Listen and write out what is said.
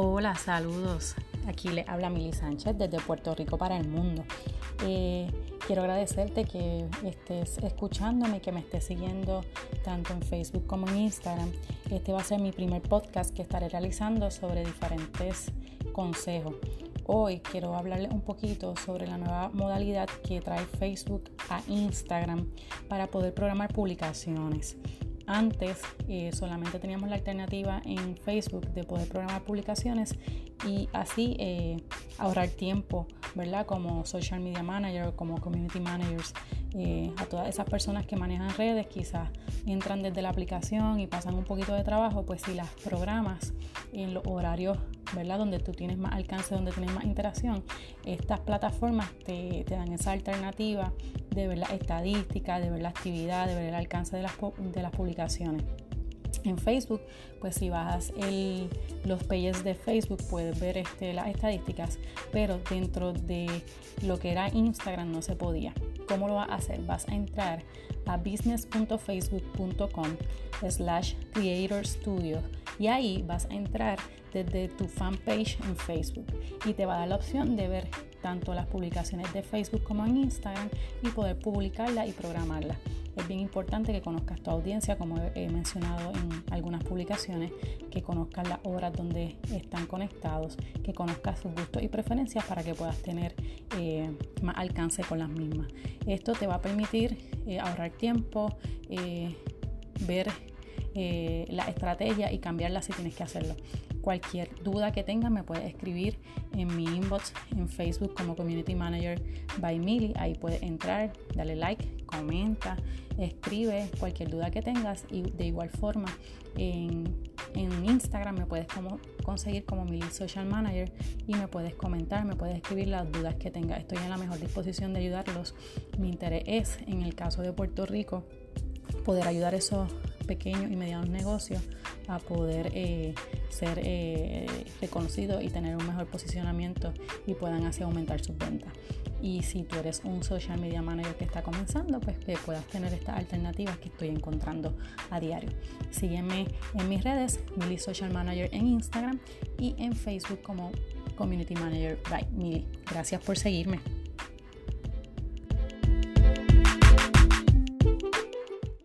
Hola, saludos. Aquí le habla Mili Sánchez desde Puerto Rico para el mundo. Eh, quiero agradecerte que estés escuchándome, que me estés siguiendo tanto en Facebook como en Instagram. Este va a ser mi primer podcast que estaré realizando sobre diferentes consejos. Hoy quiero hablarles un poquito sobre la nueva modalidad que trae Facebook a Instagram para poder programar publicaciones. Antes eh, solamente teníamos la alternativa en Facebook de poder programar publicaciones y así eh, ahorrar tiempo, ¿verdad? Como social media manager como community managers. Eh, a todas esas personas que manejan redes, quizás entran desde la aplicación y pasan un poquito de trabajo, pues si las programas en los horarios, ¿verdad? Donde tú tienes más alcance, donde tienes más interacción, estas plataformas te dan esa alternativa de ver la estadística, de ver la actividad, de ver el alcance de las, de las publicaciones. En Facebook, pues si bajas el, los pages de Facebook puedes ver este, las estadísticas, pero dentro de lo que era Instagram no se podía. ¿Cómo lo vas a hacer? Vas a entrar a business.facebook.com slash creator studio y ahí vas a entrar desde tu fanpage en Facebook y te va a dar la opción de ver tanto las publicaciones de Facebook como en Instagram y poder publicarla y programarla. Es bien importante que conozcas tu audiencia, como he mencionado en algunas publicaciones, que conozcas las horas donde están conectados, que conozcas sus gustos y preferencias para que puedas tener eh, más alcance con las mismas. Esto te va a permitir eh, ahorrar tiempo, eh, ver la estrategia y cambiarla si tienes que hacerlo. Cualquier duda que tengas me puedes escribir en mi inbox en Facebook como Community Manager by Millie. Ahí puedes entrar, darle like, comenta, escribe cualquier duda que tengas y de igual forma en, Instagram me puedes como, conseguir como Millie Social Manager y me puedes comentar, me puedes escribir las dudas que tengas. Estoy en la mejor disposición de ayudarlos. Mi interés es, en el caso de Puerto Rico, poder ayudar a esos pequeños y medianos negocios a poder eh, ser eh, reconocidos y tener un mejor posicionamiento y puedan así aumentar sus ventas. Y si tú eres un social media manager que está comenzando, pues que puedas tener estas alternativas que estoy encontrando a diario. Sígueme en mis redes, Mili Social Manager en Instagram y en Facebook como Community Manager by Mili. Gracias por seguirme.